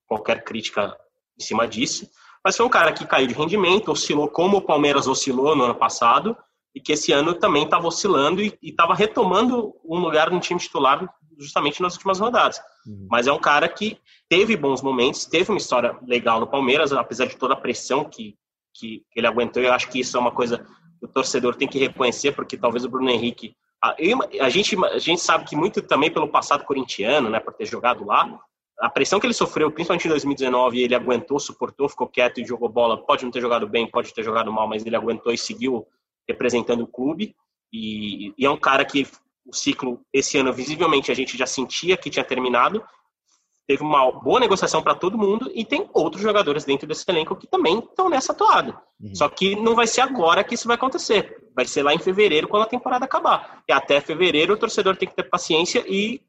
qualquer crítica em cima disso, mas foi um cara que caiu de rendimento, oscilou como o Palmeiras oscilou no ano passado, e que esse ano também estava oscilando e estava retomando um lugar no time titular justamente nas últimas rodadas. Uhum. Mas é um cara que teve bons momentos, teve uma história legal no Palmeiras, apesar de toda a pressão que, que ele aguentou. Eu acho que isso é uma coisa o torcedor tem que reconhecer, porque talvez o Bruno Henrique. A, a, gente, a gente sabe que muito também pelo passado corintiano, né, por ter jogado lá, a pressão que ele sofreu, principalmente em 2019, ele aguentou, suportou, ficou quieto e jogou bola. Pode não ter jogado bem, pode ter jogado mal, mas ele aguentou e seguiu representando o clube. E, e é um cara que o ciclo, esse ano, visivelmente, a gente já sentia que tinha terminado, teve uma boa negociação para todo mundo e tem outros jogadores dentro desse elenco que também estão nessa toada. Uhum. Só que não vai ser agora que isso vai acontecer. Vai ser lá em fevereiro, quando a temporada acabar. E até fevereiro o torcedor tem que ter paciência e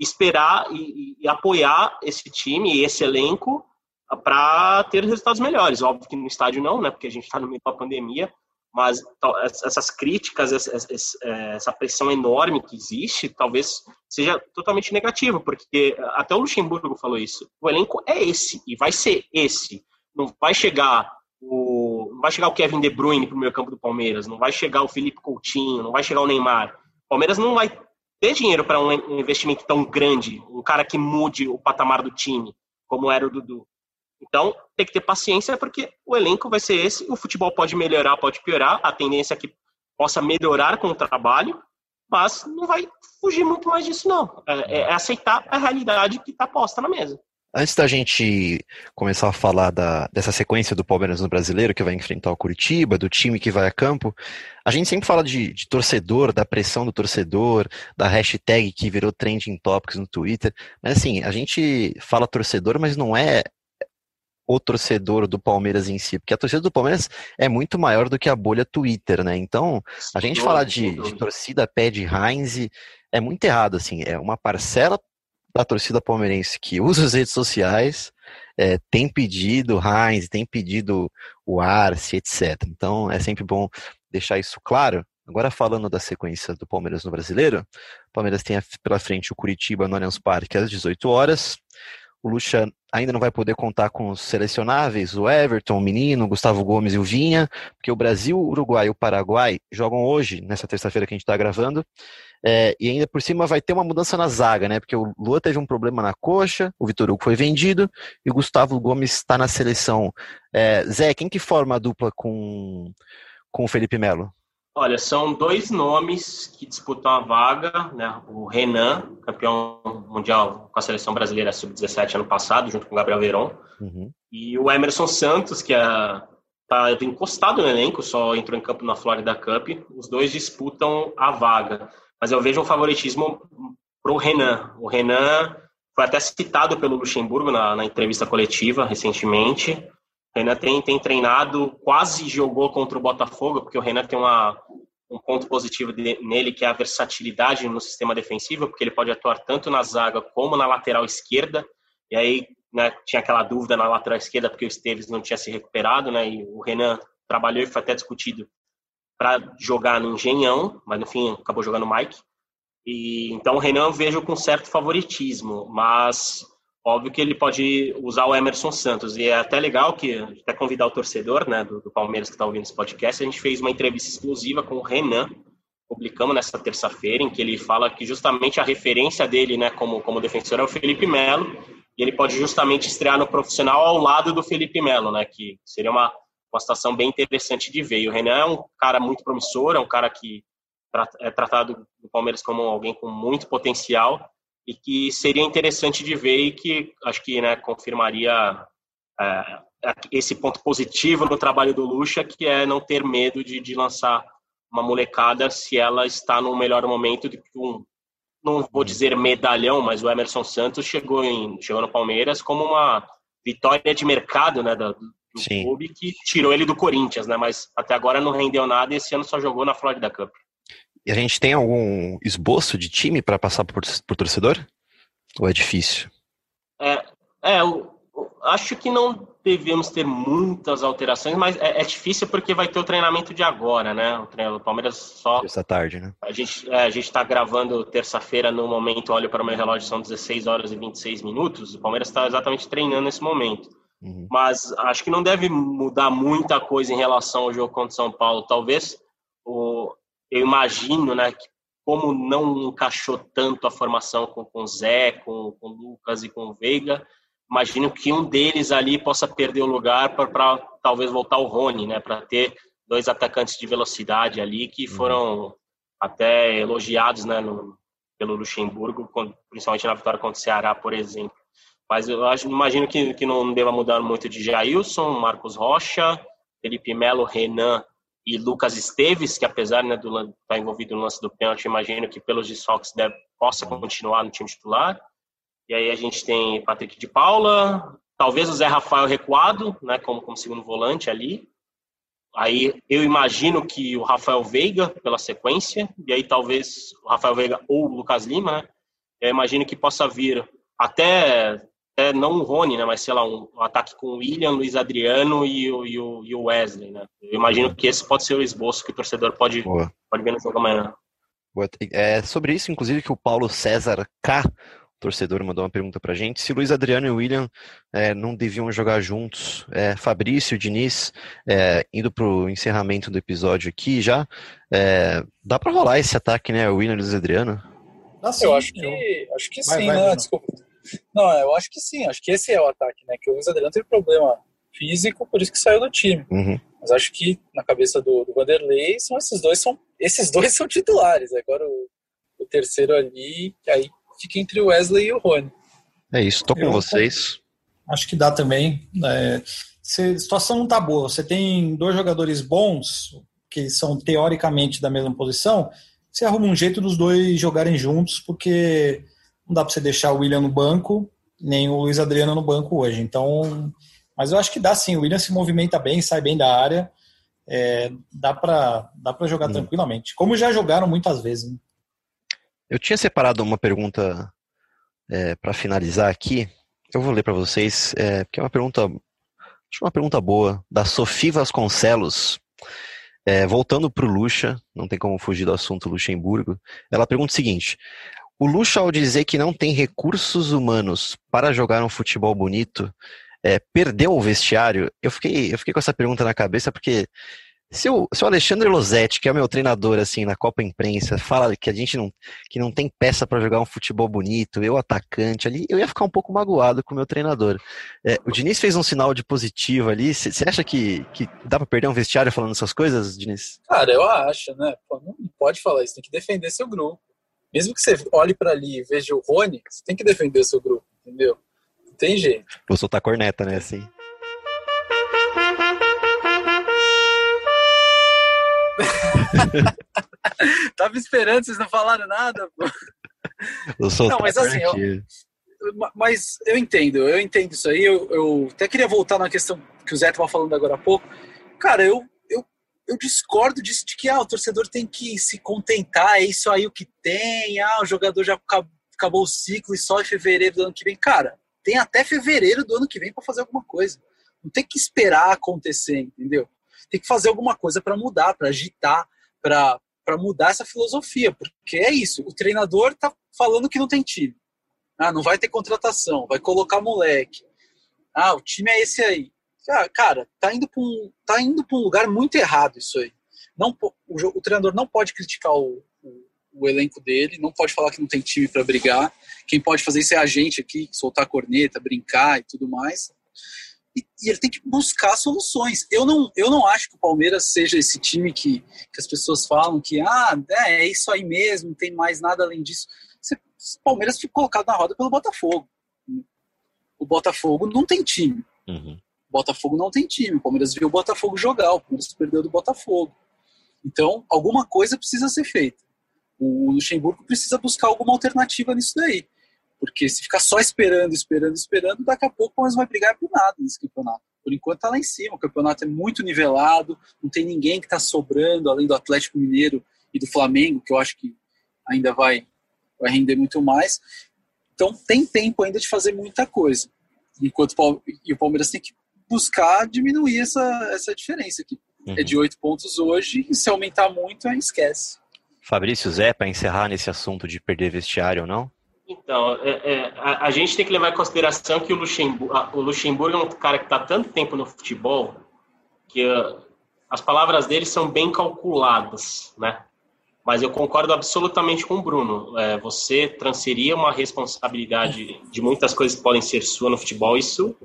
esperar e, e apoiar esse time e esse elenco para ter resultados melhores. Óbvio que no estádio não, né? Porque a gente está no meio da pandemia, mas essas críticas, essa pressão enorme que existe, talvez seja totalmente negativa, porque até o Luxemburgo falou isso. O elenco é esse e vai ser esse. Não vai chegar o não vai chegar o Kevin De Bruyne para o meio campo do Palmeiras, não vai chegar o Felipe Coutinho, não vai chegar o Neymar. Palmeiras não vai ter dinheiro para um investimento tão grande, um cara que mude o patamar do time, como era o Dudu. Então, tem que ter paciência, porque o elenco vai ser esse, o futebol pode melhorar, pode piorar, a tendência é que possa melhorar com o trabalho, mas não vai fugir muito mais disso, não. É, é aceitar a realidade que está posta na mesa. Antes da gente começar a falar da, dessa sequência do Palmeiras no brasileiro, que vai enfrentar o Curitiba, do time que vai a campo, a gente sempre fala de, de, torcedor, da pressão do torcedor, da hashtag que virou trending topics no Twitter. Mas assim, a gente fala torcedor, mas não é o torcedor do Palmeiras em si, porque a torcida do Palmeiras é muito maior do que a bolha Twitter, né? Então, a gente falar de, de torcida pé de Heinz é muito errado, assim, é uma parcela da torcida palmeirense que usa as redes sociais é, tem pedido Heinz, tem pedido o Arce, etc. Então é sempre bom deixar isso claro. Agora falando da sequência do Palmeiras no Brasileiro, o Palmeiras tem pela frente o Curitiba no Allianz Parque às 18 horas. O Lucha ainda não vai poder contar com os selecionáveis, o Everton, o Menino, o Gustavo Gomes e o Vinha, porque o Brasil, o Uruguai e o Paraguai jogam hoje, nessa terça-feira que a gente está gravando, é, e ainda por cima vai ter uma mudança na zaga, né? Porque o Lua teve um problema na coxa, o Vitor Hugo foi vendido e o Gustavo Gomes está na seleção. É, Zé, quem que forma a dupla com, com o Felipe Melo? Olha, são dois nomes que disputam a vaga, né? O Renan, campeão mundial com a seleção brasileira sub-17 ano passado, junto com o Gabriel Veron, uhum. e o Emerson Santos, que é tá encostado no elenco, só entrou em campo na Florida Cup. Os dois disputam a vaga mas eu vejo um favoritismo para o Renan. O Renan foi até citado pelo Luxemburgo na, na entrevista coletiva recentemente. Renan tem, tem treinado, quase jogou contra o Botafogo, porque o Renan tem uma, um ponto positivo de, nele, que é a versatilidade no sistema defensivo, porque ele pode atuar tanto na zaga como na lateral esquerda. E aí né, tinha aquela dúvida na lateral esquerda, porque o Esteves não tinha se recuperado, né, e o Renan trabalhou e foi até discutido para jogar no Engenhão, mas no fim acabou jogando o Mike. E, então o Renan eu vejo com certo favoritismo, mas óbvio que ele pode usar o Emerson Santos. E é até legal que, até convidar o torcedor né, do, do Palmeiras que está ouvindo esse podcast, a gente fez uma entrevista exclusiva com o Renan, publicamos nessa terça-feira, em que ele fala que justamente a referência dele né, como, como defensor é o Felipe Melo, e ele pode justamente estrear no profissional ao lado do Felipe Melo, né, que seria uma uma situação bem interessante de ver. E o Renan é um cara muito promissor, é um cara que é tratado no Palmeiras como alguém com muito potencial e que seria interessante de ver e que acho que né, confirmaria é, esse ponto positivo no trabalho do Lucha, que é não ter medo de, de lançar uma molecada se ela está no melhor momento de um não vou dizer medalhão, mas o Emerson Santos chegou em chegou no Palmeiras como uma vitória de mercado, né, do, do clube que tirou ele do Corinthians, né? Mas até agora não rendeu nada e esse ano só jogou na Florida Cup. E a gente tem algum esboço de time para passar por, por torcedor? Ou é difícil? É, é eu, eu acho que não devemos ter muitas alterações, mas é, é, difícil porque vai ter o treinamento de agora, né? O, treino, o Palmeiras só. Essa tarde, né? A gente é, está gravando terça-feira, no momento, olho para o meu relógio, são 16 horas e 26 minutos. O Palmeiras está exatamente treinando nesse momento. Uhum. Mas acho que não deve mudar muita coisa em relação ao jogo contra São Paulo. Talvez, o, eu imagino, né, que como não encaixou tanto a formação com o Zé, com o Lucas e com o Veiga, imagino que um deles ali possa perder o lugar para talvez voltar o Rony, né, para ter dois atacantes de velocidade ali que uhum. foram até elogiados, né, no, pelo Luxemburgo, principalmente na vitória contra o Ceará, por exemplo. Mas eu acho, imagino que, que não deva mudar muito de Jailson, Marcos Rocha, Felipe Melo, Renan e Lucas Esteves, que apesar né, de estar tá envolvido no lance do pênalti, imagino que pelos desfalques deve, possa continuar no time titular. E aí a gente tem Patrick de Paula, talvez o Zé Rafael recuado, né, como, como segundo volante ali. Aí eu imagino que o Rafael Veiga pela sequência, e aí talvez o Rafael Veiga ou o Lucas Lima, né? Eu imagino que possa vir até é, não o Rony, né, mas sei lá, um, um, ataque com o William, Luiz Adriano e o, e o, e o Wesley, né? Eu imagino que esse pode ser o esboço que o torcedor pode, pode ver no jogo amanhã. É sobre isso, inclusive, que o Paulo César K, torcedor mandou uma pergunta pra gente. Se Luiz Adriano e William é, não deviam jogar juntos, é, Fabrício, Diniz, é, indo pro encerramento do episódio aqui já, é, dá pra rolar esse ataque, né? William e Luiz Adriano? Sim, eu acho que, acho que vai, sim, vai, né? Desculpa. Não, eu acho que sim, acho que esse é o ataque, né? Que o Luiz Adriano teve problema físico, por isso que saiu do time. Uhum. Mas acho que na cabeça do, do Vanderlei são esses dois são esses dois (laughs) são titulares. Agora o, o terceiro ali, aí fica entre o Wesley e o Rony. É isso, tô com Eu, vocês. Acho que dá também. É, se, a situação não tá boa. Você tem dois jogadores bons, que são teoricamente da mesma posição, você arruma um jeito dos dois jogarem juntos, porque não dá para você deixar o William no banco, nem o Luiz Adriano no banco hoje. Então, mas eu acho que dá sim. O William se movimenta bem, sai bem da área. É, dá para dá pra jogar hum. tranquilamente. Como já jogaram muitas vezes. Né? Eu tinha separado uma pergunta é, para finalizar aqui. Eu vou ler para vocês, é, porque é uma pergunta, acho uma pergunta boa, da Sofia Vasconcelos. É, voltando para o Lucha, não tem como fugir do assunto Luxemburgo. Ela pergunta o seguinte: o Lucha, ao dizer que não tem recursos humanos para jogar um futebol bonito, é, perdeu o vestiário? Eu fiquei, eu fiquei com essa pergunta na cabeça porque se o, se o Alexandre Losetti, que é o meu treinador assim na Copa Imprensa, fala que a gente não, que não tem peça para jogar um futebol bonito, eu atacante ali, eu ia ficar um pouco magoado com o meu treinador. É, o Diniz fez um sinal de positivo ali. Você acha que, que dá para perder um vestiário falando essas coisas, Diniz? Cara, eu acho, né? Pô, não pode falar isso, tem que defender seu grupo. Mesmo que você olhe para ali e veja o Rony, você tem que defender seu grupo, entendeu? Não tem jeito. Vou soltar corneta, né? Assim. (laughs) Tava esperando, vocês não falaram nada, pô. não, mas assim, eu, mas eu entendo, eu entendo isso aí. Eu, eu, até queria voltar na questão que o Zé estava falando agora há pouco. Cara, eu, eu, discordo disso de que ah, o torcedor tem que se contentar, é isso aí o que tem, ah, o jogador já acabou, acabou o ciclo e só em fevereiro do ano que vem. Cara, tem até fevereiro do ano que vem para fazer alguma coisa. Não tem que esperar acontecer, entendeu? tem que fazer alguma coisa para mudar, para agitar, para mudar essa filosofia, porque é isso. O treinador tá falando que não tem time. Ah, não vai ter contratação, vai colocar moleque. Ah, o time é esse aí. Ah, cara, tá indo para um, tá indo para um lugar muito errado isso aí. Não, o, o treinador não pode criticar o, o, o, elenco dele, não pode falar que não tem time para brigar. Quem pode fazer isso é a gente aqui, soltar corneta, brincar e tudo mais e, e, ele tem que buscar soluções. Eu não, eu não acho que o Palmeiras seja esse time que, que as pessoas falam que ah, é, é isso aí mesmo, não tem mais nada além disso. O Palmeiras ficou colocado na roda pelo Botafogo. O Botafogo não tem time. Uhum. Botafogo não tem time. O Palmeiras viu o Botafogo jogar, o Palmeiras perdeu do Botafogo. Então, alguma coisa precisa ser feita. O Luxemburgo precisa buscar alguma alternativa nisso daí. Porque se ficar só esperando, esperando, esperando, daqui a pouco o Palmeiras vai brigar por nada nesse campeonato. Por enquanto tá lá em cima, o campeonato é muito nivelado, não tem ninguém que está sobrando, além do Atlético Mineiro e do Flamengo, que eu acho que ainda vai, vai render muito mais. Então tem tempo ainda de fazer muita coisa. Enquanto e o Palmeiras tem que buscar diminuir essa, essa diferença aqui. Uhum. É de oito pontos hoje, e se aumentar muito, aí esquece. Fabrício Zé, para encerrar nesse assunto de perder vestiário ou não? Então, é, é, a, a, gente tem que levar em consideração que o Luxemburgo, a, o Luxemburgo é um cara que está tanto tempo no futebol que uh, as palavras dele são bem calculadas, né? Mas eu concordo absolutamente com o Bruno. É, você transferir uma responsabilidade de muitas coisas que podem ser sua no futebol, isso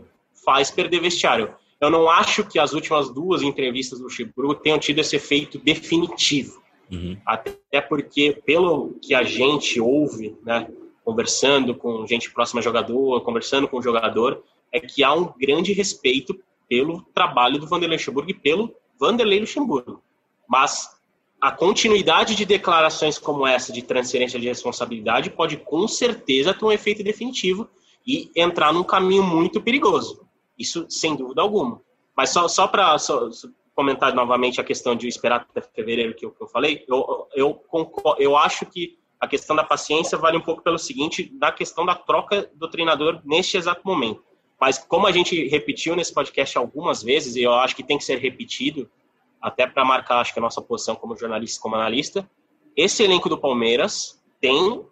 faz perder vestiário. Eu não acho que as últimas duas entrevistas do Luxemburgo tenham tido esse efeito definitivo. Uhum. Até porque, pelo que a gente ouve, né, conversando com gente próxima a jogador, conversando com o jogador, é que há um grande respeito pelo trabalho do Vanderlei Luxemburgo e pelo Vanderlei Luxemburgo. Mas a continuidade de declarações como essa de transferência de responsabilidade pode com certeza ter um efeito definitivo e entrar num caminho muito perigoso. Isso sem dúvida alguma. Mas só, só para comentar novamente a questão de esperar até fevereiro que eu, que eu falei, eu, eu, eu, eu acho que a questão da paciência vale um pouco pelo seguinte, da questão da troca do treinador neste exato momento. Mas como a gente repetiu nesse podcast algumas vezes, e eu acho que tem que ser repetido, até para marcar acho que a nossa posição como jornalista como analista, esse elenco do Palmeiras tem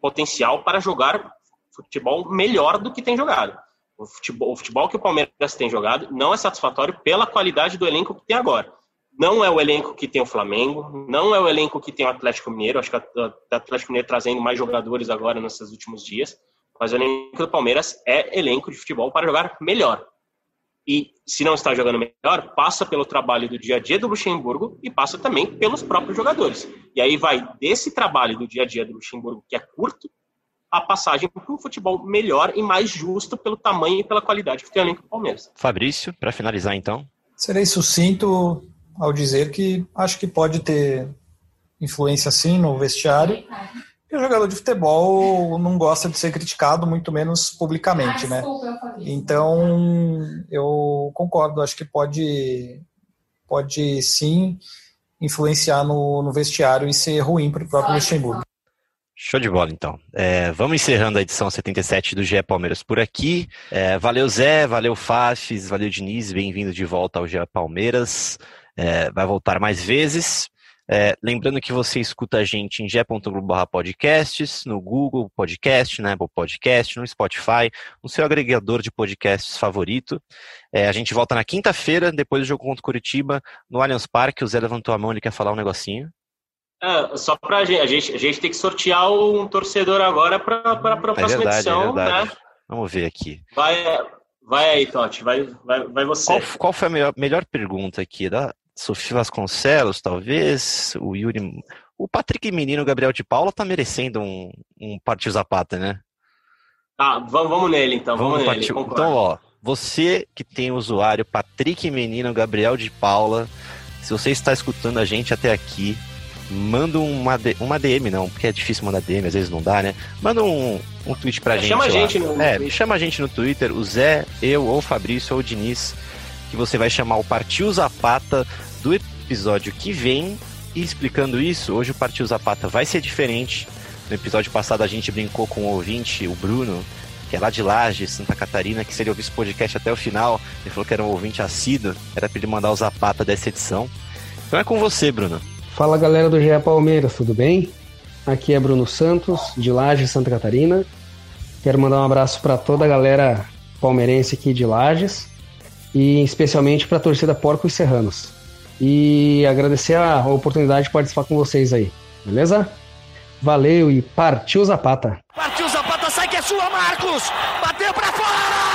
potencial para jogar futebol melhor do que tem jogado. O futebol, o futebol que o Palmeiras tem jogado não é satisfatório pela qualidade do elenco que tem agora. Não é o elenco que tem o Flamengo, não é o elenco que tem o Atlético Mineiro. Acho que o Atlético Mineiro trazendo mais jogadores agora nesses últimos dias. Mas o elenco do Palmeiras é elenco de futebol para jogar melhor. E se não está jogando melhor, passa pelo trabalho do dia a dia do Luxemburgo e passa também pelos próprios jogadores. E aí vai desse trabalho do dia a dia do Luxemburgo, que é curto, a passagem para um futebol melhor e mais justo pelo tamanho e pela qualidade que tem o elenco do Palmeiras. Fabrício, para finalizar então. Serei sucinto ao dizer que acho que pode ter influência sim no vestiário. E o jogador de futebol não gosta de ser criticado, muito menos publicamente, né? Então, eu concordo, acho que pode, pode sim influenciar no, no vestiário e ser ruim para o próprio Luxemburgo. Show de bola, então. É, vamos encerrando a edição 77 do GE Palmeiras por aqui. É, valeu, Zé, valeu, Fafis, valeu, Diniz, bem-vindo de volta ao GE Palmeiras. É, vai voltar mais vezes. É, lembrando que você escuta a gente em ge.globo podcasts, no Google Podcast, na Apple Podcast, no Spotify, no seu agregador de podcasts favorito. É, a gente volta na quinta-feira, depois do jogo contra o Curitiba, no Allianz Parque. O Zé levantou a mão, ele quer falar um negocinho. É, só pra gente, a gente, a gente tem que sortear um torcedor agora para a é próxima é verdade, edição, é né? Vamos ver aqui. Vai, vai aí, Totti, vai, vai, vai você. Qual, qual foi a melhor, melhor pergunta aqui? Da Sofia Vasconcelos, talvez, o Yuri. O Patrick Menino, o Gabriel de Paula, tá merecendo um, um Partiu Zapata, né? Ah, vamos, vamos nele então, vamos, vamos nele. Então, ó, você que tem o usuário Patrick Menino, Gabriel de Paula, se você está escutando a gente até aqui, manda uma, uma DM, não, porque é difícil mandar DM, às vezes não dá, né? Manda um, um tweet pra é, gente. Chama a gente no, É, me chama a gente no Twitter, o Zé, eu, ou o Fabrício, ou o Diniz, que você vai chamar o Partiu Zapata do episódio que vem. E explicando isso, hoje o Partiu Zapata vai ser diferente. No episódio passado a gente brincou com o ouvinte, o Bruno, que é lá de Laje, Santa Catarina, que se ele ouvisse o podcast até o final, ele falou que era um ouvinte assíduo, era para ele mandar o Zapata dessa edição. Então é com você, Bruno. Fala galera do GE Palmeiras, tudo bem? Aqui é Bruno Santos, de Laje, Santa Catarina. Quero mandar um abraço para toda a galera palmeirense aqui de Lages e especialmente para a torcida Porcos Serranos. E agradecer a oportunidade de participar com vocês aí, beleza? Valeu e partiu Zapata! Partiu Zapata, sai que é sua, Marcos! Bateu para fora!